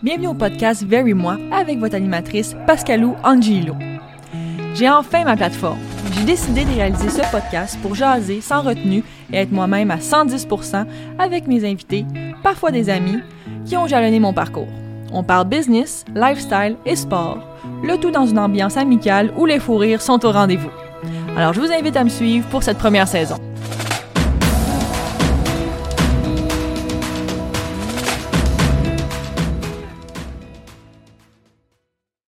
Bienvenue au podcast Very Moi avec votre animatrice Pascalou Angelo. J'ai enfin ma plateforme. J'ai décidé de réaliser ce podcast pour jaser sans retenue et être moi-même à 110% avec mes invités, parfois des amis, qui ont jalonné mon parcours. On parle business, lifestyle et sport, le tout dans une ambiance amicale où les fous rires sont au rendez-vous. Alors je vous invite à me suivre pour cette première saison.